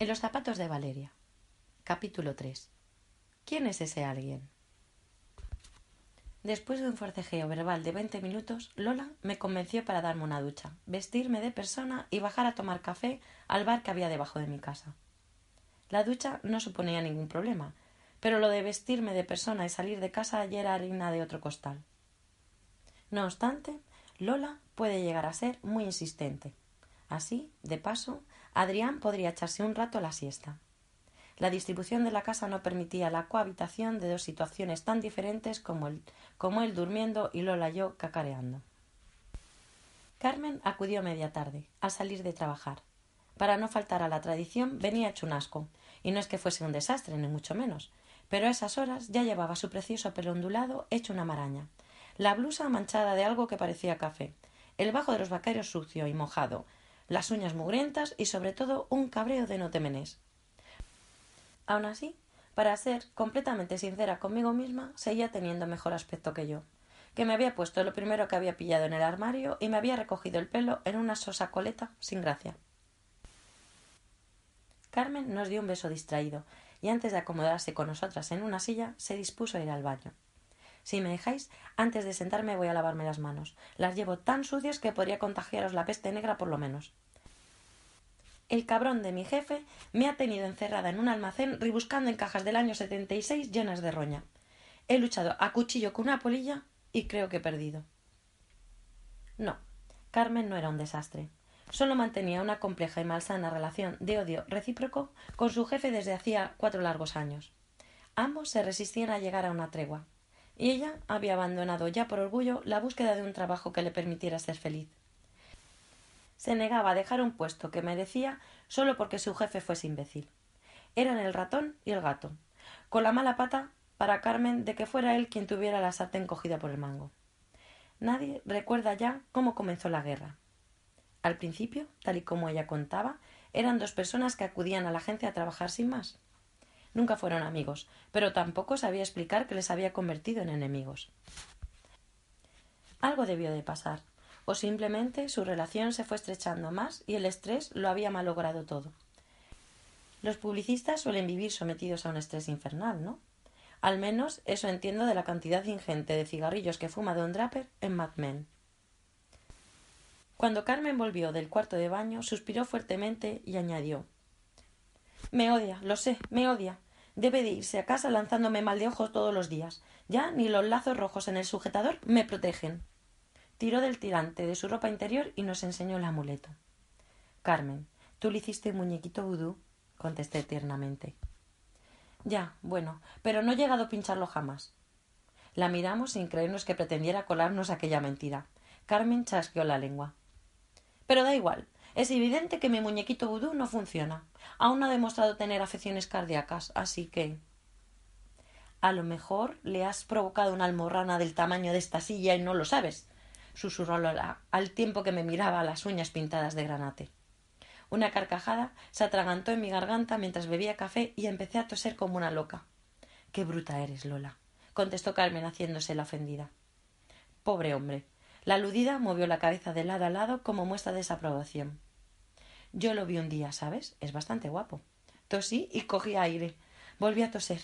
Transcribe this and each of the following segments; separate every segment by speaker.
Speaker 1: En los zapatos de Valeria. Capítulo 3. ¿Quién es ese alguien? Después de un forcejeo verbal de veinte minutos, Lola me convenció para darme una ducha, vestirme de persona y bajar a tomar café al bar que había debajo de mi casa. La ducha no suponía ningún problema, pero lo de vestirme de persona y salir de casa ya era harina de otro costal. No obstante, Lola puede llegar a ser muy insistente. Así, de paso, Adrián podría echarse un rato a la siesta. La distribución de la casa no permitía la cohabitación de dos situaciones tan diferentes como él, como él durmiendo y Lola yo cacareando. Carmen acudió media tarde, al salir de trabajar. Para no faltar a la tradición, venía hecho y no es que fuese un desastre, ni mucho menos, pero a esas horas ya llevaba su precioso pelo ondulado hecho una maraña, la blusa manchada de algo que parecía café, el bajo de los vaqueros sucio y mojado, las uñas mugrientas y sobre todo un cabreo de no temenés. Aun así, para ser completamente sincera conmigo misma, seguía teniendo mejor aspecto que yo, que me había puesto lo primero que había pillado en el armario y me había recogido el pelo en una sosa coleta sin gracia. Carmen nos dio un beso distraído, y antes de acomodarse con nosotras en una silla, se dispuso a ir al baño. Si me dejáis, antes de sentarme voy a lavarme las manos. Las llevo tan sucias que podría contagiaros la peste negra por lo menos. El cabrón de mi jefe me ha tenido encerrada en un almacén rebuscando en cajas del año setenta y seis llenas de roña. He luchado a cuchillo con una polilla y creo que he perdido. No, Carmen no era un desastre. Solo mantenía una compleja y malsana relación de odio recíproco con su jefe desde hacía cuatro largos años. Ambos se resistían a llegar a una tregua y ella había abandonado ya por orgullo la búsqueda de un trabajo que le permitiera ser feliz. Se negaba a dejar un puesto que merecía solo porque su jefe fuese imbécil. Eran el ratón y el gato, con la mala pata para Carmen de que fuera él quien tuviera la sartén cogida por el mango. Nadie recuerda ya cómo comenzó la guerra. Al principio, tal y como ella contaba, eran dos personas que acudían a la agencia a trabajar sin más. Nunca fueron amigos, pero tampoco sabía explicar que les había convertido en enemigos. Algo debió de pasar, o simplemente su relación se fue estrechando más y el estrés lo había malogrado todo. Los publicistas suelen vivir sometidos a un estrés infernal, ¿no? Al menos eso entiendo de la cantidad ingente de cigarrillos que fuma Don Draper en Mad Men. Cuando Carmen volvió del cuarto de baño, suspiró fuertemente y añadió Me odia, lo sé, me odia. Debe de irse a casa lanzándome mal de ojos todos los días. Ya ni los lazos rojos en el sujetador me protegen. Tiró del tirante de su ropa interior y nos enseñó el amuleto. Carmen, ¿tú le hiciste muñequito vudú? contesté tiernamente. Ya, bueno, pero no he llegado a pincharlo jamás. La miramos sin creernos que pretendiera colarnos aquella mentira. Carmen chasqueó la lengua. Pero da igual. Es evidente que mi muñequito vudú no funciona. Aún no ha demostrado tener afecciones cardíacas, así que. A lo mejor le has provocado una almorrana del tamaño de esta silla y no lo sabes, susurró Lola, al tiempo que me miraba las uñas pintadas de granate. Una carcajada se atragantó en mi garganta mientras bebía café y empecé a toser como una loca. Qué bruta eres, Lola, contestó Carmen haciéndose la ofendida. Pobre hombre. La aludida movió la cabeza de lado a lado como muestra de desaprobación. Yo lo vi un día, ¿sabes? Es bastante guapo. Tosí y cogí aire. Volví a toser.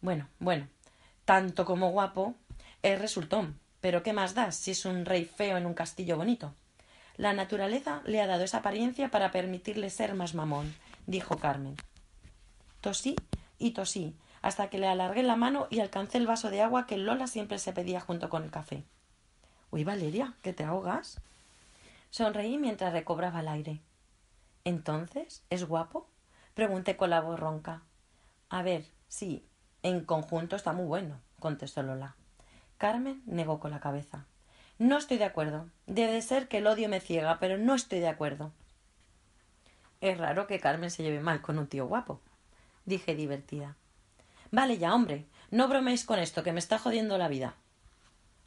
Speaker 1: Bueno, bueno, tanto como guapo es resultón. Pero ¿qué más da si es un rey feo en un castillo bonito? La naturaleza le ha dado esa apariencia para permitirle ser más mamón, dijo Carmen. Tosí y tosí, hasta que le alargué la mano y alcancé el vaso de agua que Lola siempre se pedía junto con el café. Uy, Valeria, ¿que te ahogas? Sonreí mientras recobraba el aire. ¿Entonces? ¿Es guapo? pregunté con la voz ronca. A ver, sí, en conjunto está muy bueno, contestó Lola. Carmen negó con la cabeza. No estoy de acuerdo. Debe ser que el odio me ciega, pero no estoy de acuerdo. Es raro que Carmen se lleve mal con un tío guapo, dije divertida. Vale ya, hombre, no bromeéis con esto, que me está jodiendo la vida.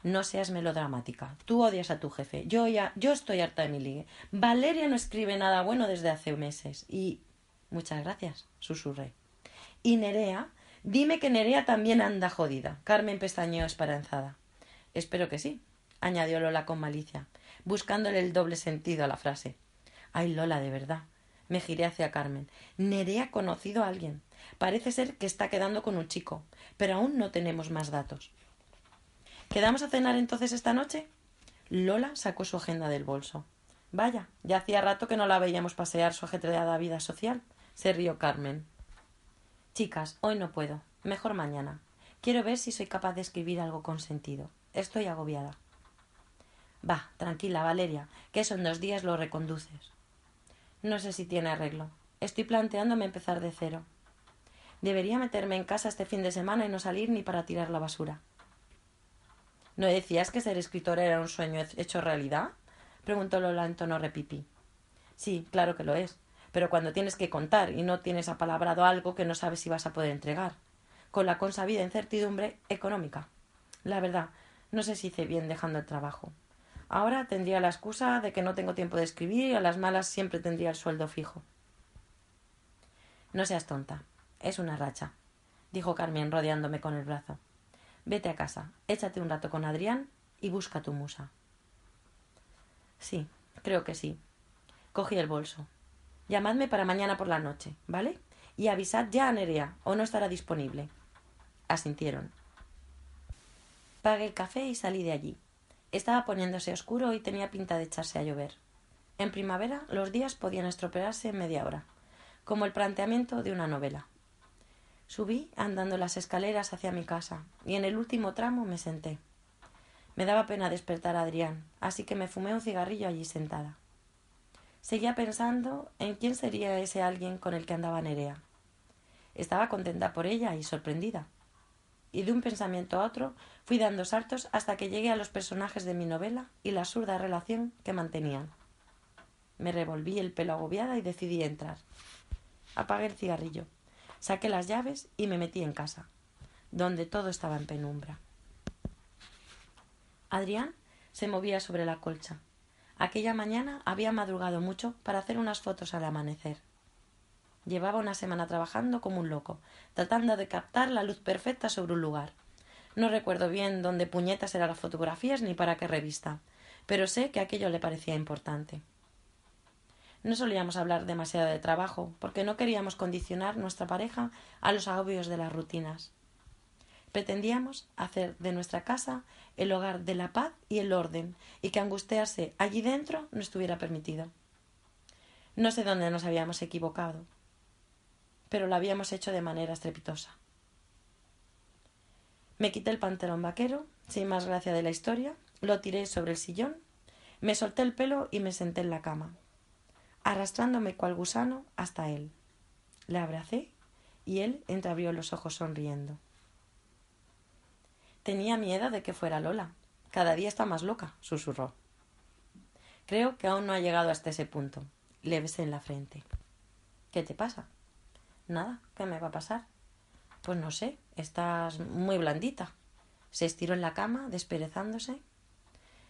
Speaker 1: No seas melodramática. Tú odias a tu jefe. Yo ya, yo estoy harta de mi ligue. Valeria no escribe nada bueno desde hace meses. Y. Muchas gracias, susurré. Y Nerea, dime que Nerea también anda jodida. Carmen pestañeó esperanzada. Espero que sí, añadió Lola con malicia, buscándole el doble sentido a la frase. Ay, Lola, de verdad. Me giré hacia Carmen. Nerea ha conocido a alguien. Parece ser que está quedando con un chico, pero aún no tenemos más datos. ¿Quedamos a cenar entonces esta noche? Lola sacó su agenda del bolso. Vaya, ya hacía rato que no la veíamos pasear su ajetreada vida social. Se rió Carmen. Chicas, hoy no puedo. Mejor mañana. Quiero ver si soy capaz de escribir algo con sentido. Estoy agobiada. Va, tranquila, Valeria, que eso en dos días lo reconduces. No sé si tiene arreglo. Estoy planteándome empezar de cero. Debería meterme en casa este fin de semana y no salir ni para tirar la basura. ¿No decías que ser escritor era un sueño hecho realidad? preguntó Lola en tono repipí. Sí, claro que lo es, pero cuando tienes que contar y no tienes apalabrado algo que no sabes si vas a poder entregar con la consabida incertidumbre económica. La verdad, no sé si hice bien dejando el trabajo. Ahora tendría la excusa de que no tengo tiempo de escribir y a las malas siempre tendría el sueldo fijo. No seas tonta. Es una racha, dijo Carmen rodeándome con el brazo. Vete a casa, échate un rato con Adrián y busca tu musa. Sí, creo que sí. Cogí el bolso. Llamadme para mañana por la noche, ¿vale? Y avisad ya a Nerea, o no estará disponible asintieron. Pagué el café y salí de allí. Estaba poniéndose oscuro y tenía pinta de echarse a llover. En primavera los días podían estropearse en media hora, como el planteamiento de una novela. Subí andando las escaleras hacia mi casa y en el último tramo me senté. Me daba pena despertar a Adrián, así que me fumé un cigarrillo allí sentada. Seguía pensando en quién sería ese alguien con el que andaba Nerea. Estaba contenta por ella y sorprendida y de un pensamiento a otro fui dando saltos hasta que llegué a los personajes de mi novela y la absurda relación que mantenían. Me revolví el pelo agobiada y decidí entrar. Apagué el cigarrillo, saqué las llaves y me metí en casa, donde todo estaba en penumbra. Adrián se movía sobre la colcha. Aquella mañana había madrugado mucho para hacer unas fotos al amanecer. Llevaba una semana trabajando como un loco, tratando de captar la luz perfecta sobre un lugar. No recuerdo bien dónde puñetas eran las fotografías ni para qué revista, pero sé que aquello le parecía importante. No solíamos hablar demasiado de trabajo, porque no queríamos condicionar nuestra pareja a los agobios de las rutinas. Pretendíamos hacer de nuestra casa el hogar de la paz y el orden, y que angustiarse allí dentro no estuviera permitido. No sé dónde nos habíamos equivocado pero lo habíamos hecho de manera estrepitosa. Me quité el pantalón vaquero, sin más gracia de la historia, lo tiré sobre el sillón, me solté el pelo y me senté en la cama, arrastrándome cual gusano hasta él. Le abracé y él entreabrió los ojos sonriendo. Tenía miedo de que fuera Lola. Cada día está más loca, susurró. Creo que aún no ha llegado hasta ese punto. Le besé en la frente. ¿Qué te pasa? Nada, ¿qué me va a pasar? Pues no sé, estás muy blandita. Se estiró en la cama, desperezándose.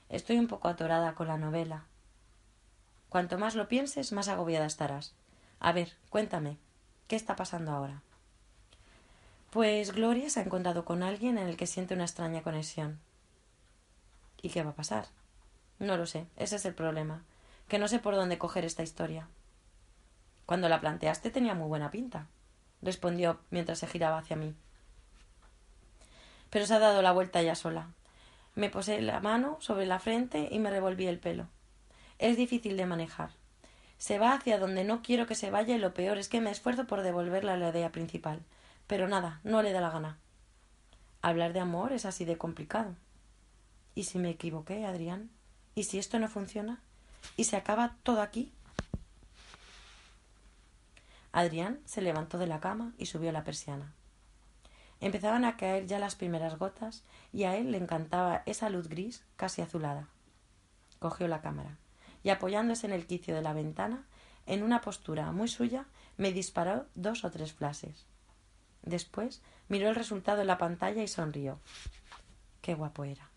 Speaker 1: Estoy un poco atorada con la novela. Cuanto más lo pienses, más agobiada estarás. A ver, cuéntame, ¿qué está pasando ahora? Pues Gloria se ha encontrado con alguien en el que siente una extraña conexión. ¿Y qué va a pasar? No lo sé, ese es el problema, que no sé por dónde coger esta historia. Cuando la planteaste tenía muy buena pinta, respondió mientras se giraba hacia mí. Pero se ha dado la vuelta ya sola. Me posé la mano sobre la frente y me revolví el pelo. Es difícil de manejar. Se va hacia donde no quiero que se vaya y lo peor es que me esfuerzo por devolverla a la idea principal. Pero nada, no le da la gana. Hablar de amor es así de complicado. ¿Y si me equivoqué, Adrián? ¿Y si esto no funciona? ¿Y se acaba todo aquí? Adrián se levantó de la cama y subió la persiana. Empezaban a caer ya las primeras gotas y a él le encantaba esa luz gris casi azulada. Cogió la cámara y apoyándose en el quicio de la ventana, en una postura muy suya, me disparó dos o tres flashes. Después miró el resultado en la pantalla y sonrió. Qué guapo era.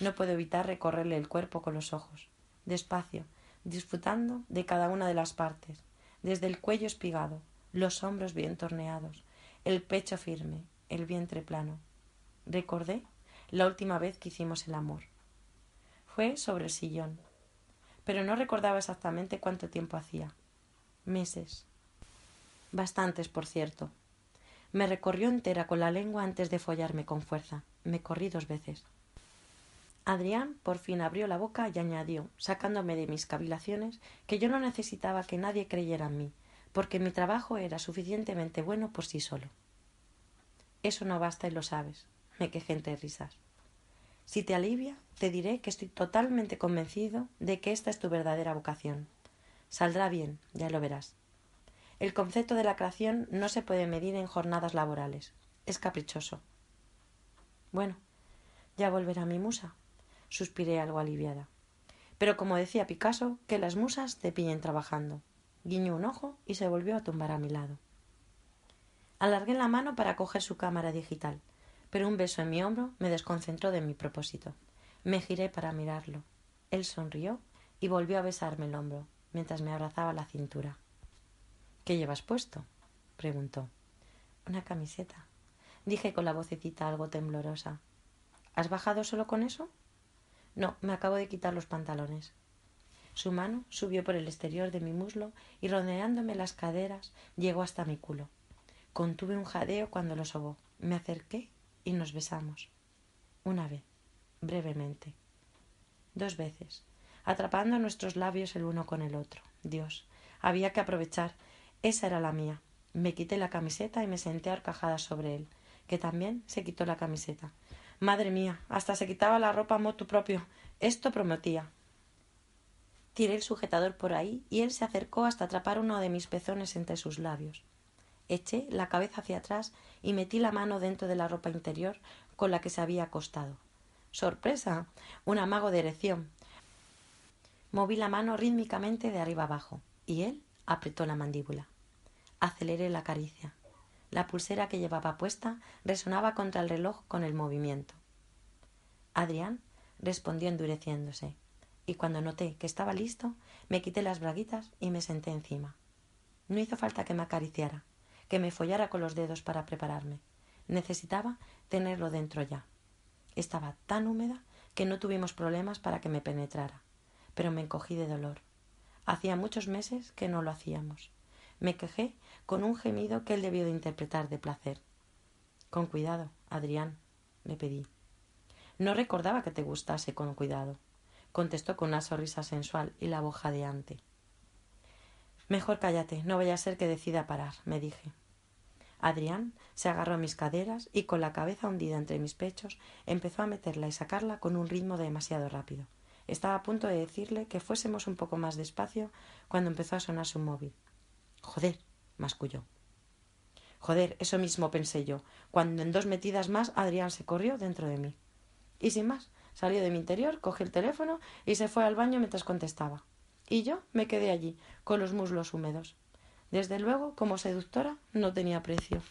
Speaker 1: No puedo evitar recorrerle el cuerpo con los ojos, despacio, disfrutando de cada una de las partes, desde el cuello espigado, los hombros bien torneados, el pecho firme, el vientre plano. Recordé la última vez que hicimos el amor. Fue sobre el sillón, pero no recordaba exactamente cuánto tiempo hacía. Meses. Bastantes, por cierto. Me recorrió entera con la lengua antes de follarme con fuerza. Me corrí dos veces. Adrián por fin abrió la boca y añadió, sacándome de mis cavilaciones, que yo no necesitaba que nadie creyera en mí, porque mi trabajo era suficientemente bueno por sí solo. Eso no basta y lo sabes, me quejé entre risas. Si te alivia, te diré que estoy totalmente convencido de que esta es tu verdadera vocación. Saldrá bien, ya lo verás. El concepto de la creación no se puede medir en jornadas laborales. Es caprichoso. Bueno, ya volverá mi musa. Suspiré algo aliviada. Pero como decía Picasso, que las musas te pillen trabajando. Guiñó un ojo y se volvió a tumbar a mi lado. Alargué la mano para coger su cámara digital, pero un beso en mi hombro me desconcentró de mi propósito. Me giré para mirarlo. Él sonrió y volvió a besarme el hombro, mientras me abrazaba la cintura. ¿Qué llevas puesto? preguntó. Una camiseta, dije con la vocecita algo temblorosa. ¿Has bajado solo con eso? No, me acabo de quitar los pantalones. Su mano subió por el exterior de mi muslo y rodeándome las caderas llegó hasta mi culo. Contuve un jadeo cuando lo sobó. Me acerqué y nos besamos. Una vez, brevemente. Dos veces, atrapando nuestros labios el uno con el otro. Dios, había que aprovechar. Esa era la mía. Me quité la camiseta y me senté arcajada sobre él, que también se quitó la camiseta. Madre mía, hasta se quitaba la ropa a motu propio. Esto prometía. Tiré el sujetador por ahí y él se acercó hasta atrapar uno de mis pezones entre sus labios. Eché la cabeza hacia atrás y metí la mano dentro de la ropa interior con la que se había acostado. ¡Sorpresa! Un amago de erección. Moví la mano rítmicamente de arriba abajo y él apretó la mandíbula. Aceleré la caricia. La pulsera que llevaba puesta resonaba contra el reloj con el movimiento. Adrián respondió endureciéndose, y cuando noté que estaba listo, me quité las braguitas y me senté encima. No hizo falta que me acariciara que me follara con los dedos para prepararme. Necesitaba tenerlo dentro ya. Estaba tan húmeda que no tuvimos problemas para que me penetrara, pero me encogí de dolor. Hacía muchos meses que no lo hacíamos. Me quejé con un gemido que él debió de interpretar de placer. Con cuidado, Adrián, le pedí. No recordaba que te gustase con cuidado, contestó con una sonrisa sensual y la voz jadeante. Mejor cállate, no vaya a ser que decida parar, me dije. Adrián se agarró a mis caderas y con la cabeza hundida entre mis pechos empezó a meterla y sacarla con un ritmo demasiado rápido. Estaba a punto de decirle que fuésemos un poco más despacio cuando empezó a sonar su móvil. Joder, masculló. Joder, eso mismo pensé yo, cuando en dos metidas más Adrián se corrió dentro de mí. Y sin más, salió de mi interior, cogió el teléfono y se fue al baño mientras contestaba y yo me quedé allí, con los muslos húmedos. Desde luego, como seductora, no tenía precio.